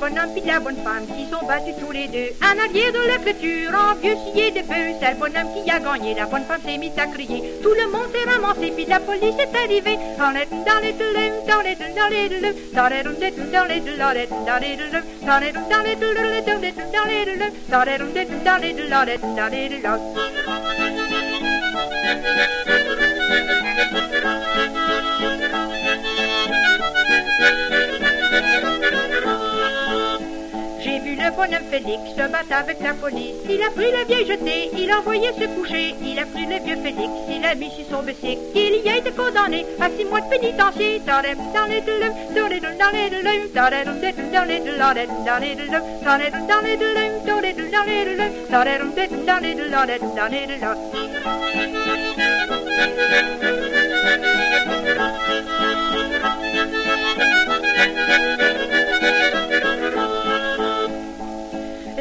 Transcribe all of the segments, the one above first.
bonhomme puis la bonne femme qui sont battus tous les deux. Un allié de la clôture, en vieux scié de peu, c'est le bonhomme qui a gagné. La bonne femme s'est mise à crier. Tout le monde s'est ramassé, puis la police est arrivée. Dans les dans les dans les dans les dans les dans les dans les dans les dans les dans les dans les dans les dans les dans les bonhomme Félix se bat avec la police. Il a pris le vieille jeté, il a envoyé se coucher. Il a pris le vieux Félix, il a mis sur son bicycle. Il y a été condamné à six mois de pénitencier.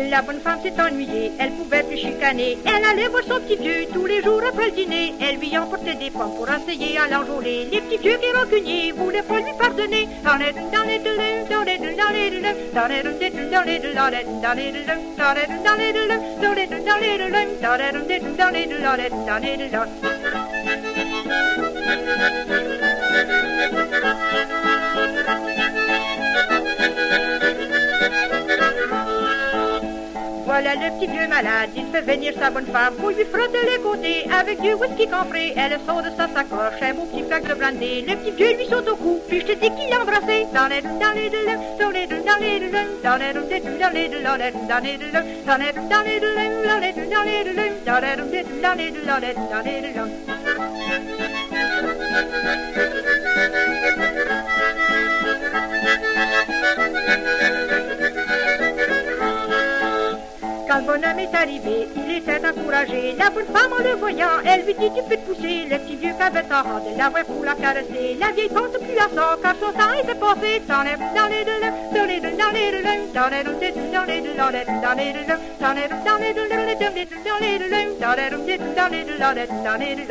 La bonne femme s'est ennuyée, elle pouvait plus chicaner. Elle allait voir son petit vieux tous les jours après le dîner. Elle lui emportait des pommes pour essayer à l'enjôler. Les petits vieux qui rancuniers voulaient pas lui pardonner. Le petit vieux malade, il fait venir sa bonne femme pour lui frotter les côtés avec du whisky campé. Elle sort de sa sacoche un beau petit flaque brandy. Le petit vieux lui saute au cou, puis je te dis qu'il l'a embrassé. Quand le bonhomme est arrivé, il était encouragé. La bonne femme en le voyant, elle lui dit tu peux te pousser. Le petit vieux qu'avait sa la voix pour la caresser. La vieille compte plus à ça, car son temps était passé. Dans les dans dans les les dans les les dans les les